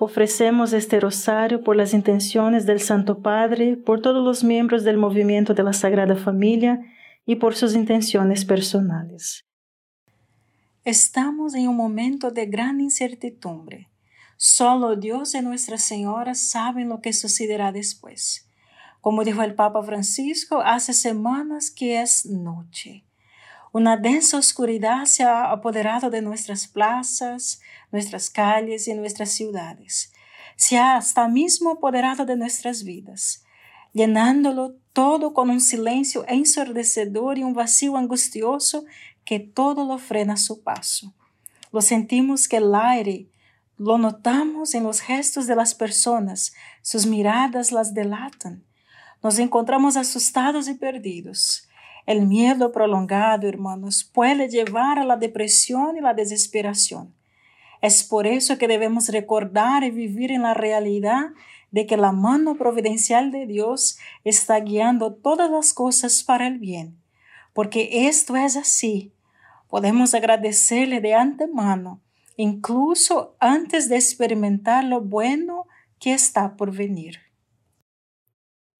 Ofrecemos este rosario por las intenciones del Santo Padre, por todos los miembros del movimiento de la Sagrada Familia y por sus intenciones personales. Estamos en un momento de gran incertidumbre. Solo Dios y Nuestra Señora saben lo que sucederá después. Como dijo el Papa Francisco, hace semanas que es noche. Una densa oscuridad se ha apoderado de nuestras plazas, nuestras calles y nuestras ciudades. Se ha hasta mismo apoderado de nuestras vidas, llenándolo todo con un silencio ensordecedor y un vacío angustioso que todo lo frena a su paso. Lo sentimos que el aire, lo notamos en los gestos de las personas, sus miradas las delatan. Nos encontramos asustados y perdidos. El miedo prolongado, hermanos, puede llevar a la depresión y la desesperación. Es por eso que debemos recordar y vivir en la realidad de que la mano providencial de Dios está guiando todas las cosas para el bien. Porque esto es así. Podemos agradecerle de antemano, incluso antes de experimentar lo bueno que está por venir.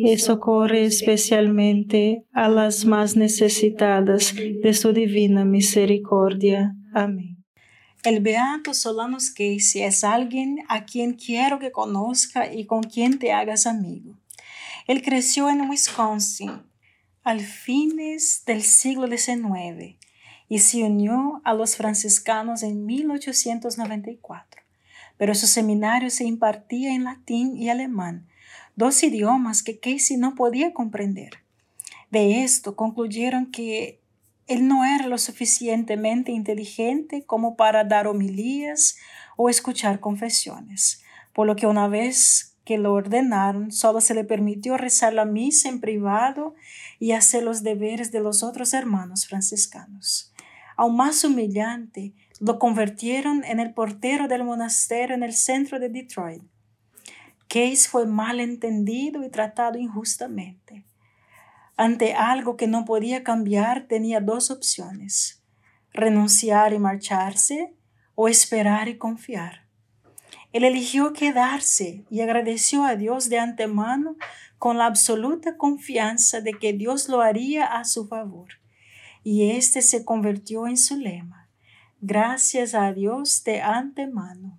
y socorre especialmente a las más necesitadas de su divina misericordia. Amén. El beato Solanus Casey es alguien a quien quiero que conozca y con quien te hagas amigo. Él creció en Wisconsin al fines del siglo XIX y se unió a los franciscanos en 1894, pero su seminario se impartía en latín y alemán, dos idiomas que Casey no podía comprender. De esto concluyeron que él no era lo suficientemente inteligente como para dar homilías o escuchar confesiones, por lo que una vez que lo ordenaron, solo se le permitió rezar la misa en privado y hacer los deberes de los otros hermanos franciscanos. Aún más humillante, lo convirtieron en el portero del monasterio en el centro de Detroit. Case fue mal entendido y tratado injustamente. Ante algo que no podía cambiar tenía dos opciones, renunciar y marcharse o esperar y confiar. Él eligió quedarse y agradeció a Dios de antemano con la absoluta confianza de que Dios lo haría a su favor. Y este se convirtió en su lema. Gracias a Dios de antemano.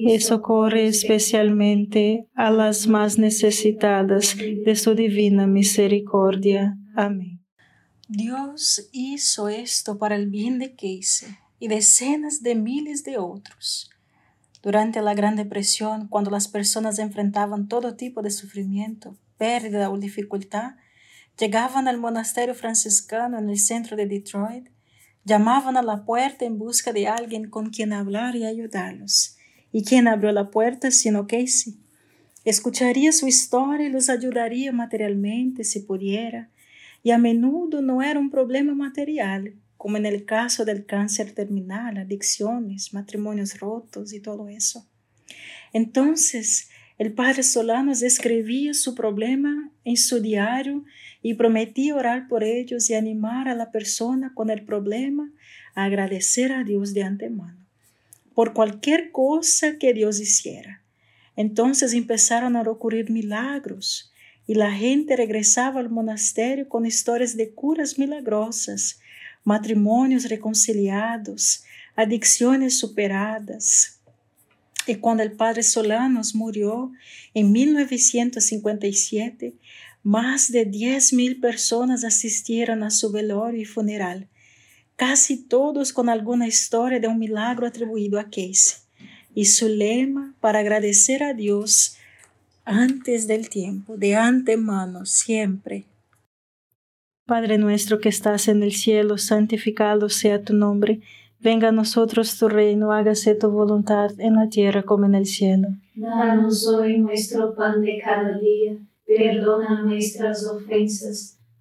y socorre especialmente a las más necesitadas de su divina misericordia. Amén. Dios hizo esto para el bien de Casey y decenas de miles de otros. Durante la Gran Depresión, cuando las personas enfrentaban todo tipo de sufrimiento, pérdida o dificultad, llegaban al monasterio franciscano en el centro de Detroit, llamaban a la puerta en busca de alguien con quien hablar y ayudarlos ¿Y quién abrió la puerta sino Casey? Escucharía su historia y los ayudaría materialmente si pudiera. Y a menudo no era un problema material, como en el caso del cáncer terminal, adicciones, matrimonios rotos y todo eso. Entonces, el padre Solanos escribía su problema en su diario y prometía orar por ellos y animar a la persona con el problema a agradecer a Dios de antemano por cualquier cosa que Dios hiciera. Entonces empezaron a ocurrir milagros y la gente regresaba al monasterio con historias de curas milagrosas, matrimonios reconciliados, adicciones superadas. Y cuando el padre Solanos murió en 1957, más de 10.000 personas asistieron a su velorio y funeral casi todos con alguna historia de un milagro atribuido a Casey, y su lema para agradecer a Dios antes del tiempo, de antemano, siempre. Padre nuestro que estás en el cielo, santificado sea tu nombre, venga a nosotros tu reino, hágase tu voluntad en la tierra como en el cielo. Danos hoy nuestro pan de cada día, perdona nuestras ofensas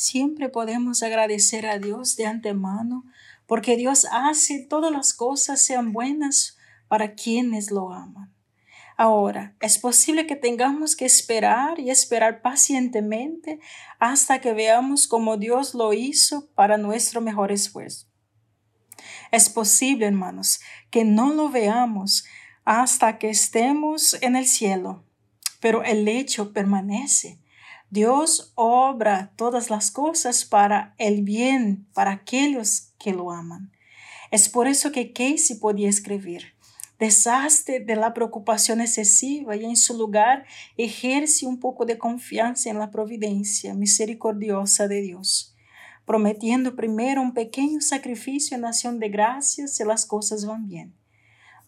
Siempre podemos agradecer a Dios de antemano porque Dios hace todas las cosas sean buenas para quienes lo aman. Ahora, es posible que tengamos que esperar y esperar pacientemente hasta que veamos cómo Dios lo hizo para nuestro mejor esfuerzo. Es posible, hermanos, que no lo veamos hasta que estemos en el cielo, pero el hecho permanece Dios obra todas las cosas para el bien, para aquellos que lo aman. Es por eso que Casey podía escribir, deshazte de la preocupación excesiva y en su lugar ejerce un poco de confianza en la providencia misericordiosa de Dios, prometiendo primero un pequeño sacrificio en acción de gracias si las cosas van bien.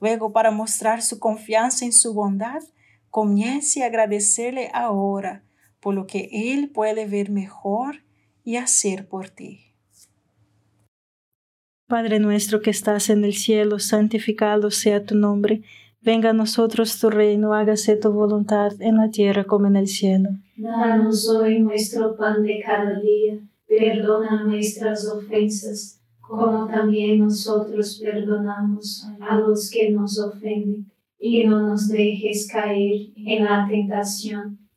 Luego, para mostrar su confianza en su bondad, comience a agradecerle ahora por lo que Él puede ver mejor y hacer por ti. Padre nuestro que estás en el cielo, santificado sea tu nombre. Venga a nosotros tu reino, hágase tu voluntad en la tierra como en el cielo. Danos hoy nuestro pan de cada día, perdona nuestras ofensas, como también nosotros perdonamos a los que nos ofenden, y no nos dejes caer en la tentación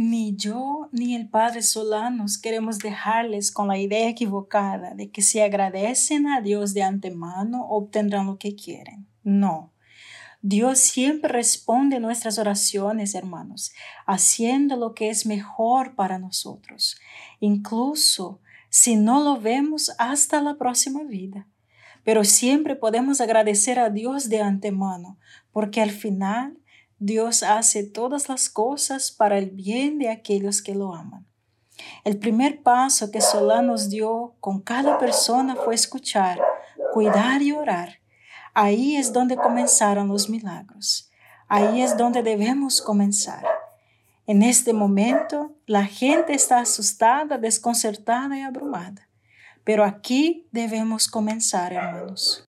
Ni yo ni el Padre Solanos queremos dejarles con la idea equivocada de que si agradecen a Dios de antemano obtendrán lo que quieren. No. Dios siempre responde nuestras oraciones, hermanos, haciendo lo que es mejor para nosotros, incluso si no lo vemos hasta la próxima vida. Pero siempre podemos agradecer a Dios de antemano, porque al final Dios hace todas las cosas para el bien de aquellos que lo aman. El primer paso que Solá nos dio con cada persona fue escuchar, cuidar y orar. Ahí es donde comenzaron los milagros. Ahí es donde debemos comenzar. En este momento, la gente está asustada, desconcertada y abrumada. Pero aquí debemos comenzar, hermanos.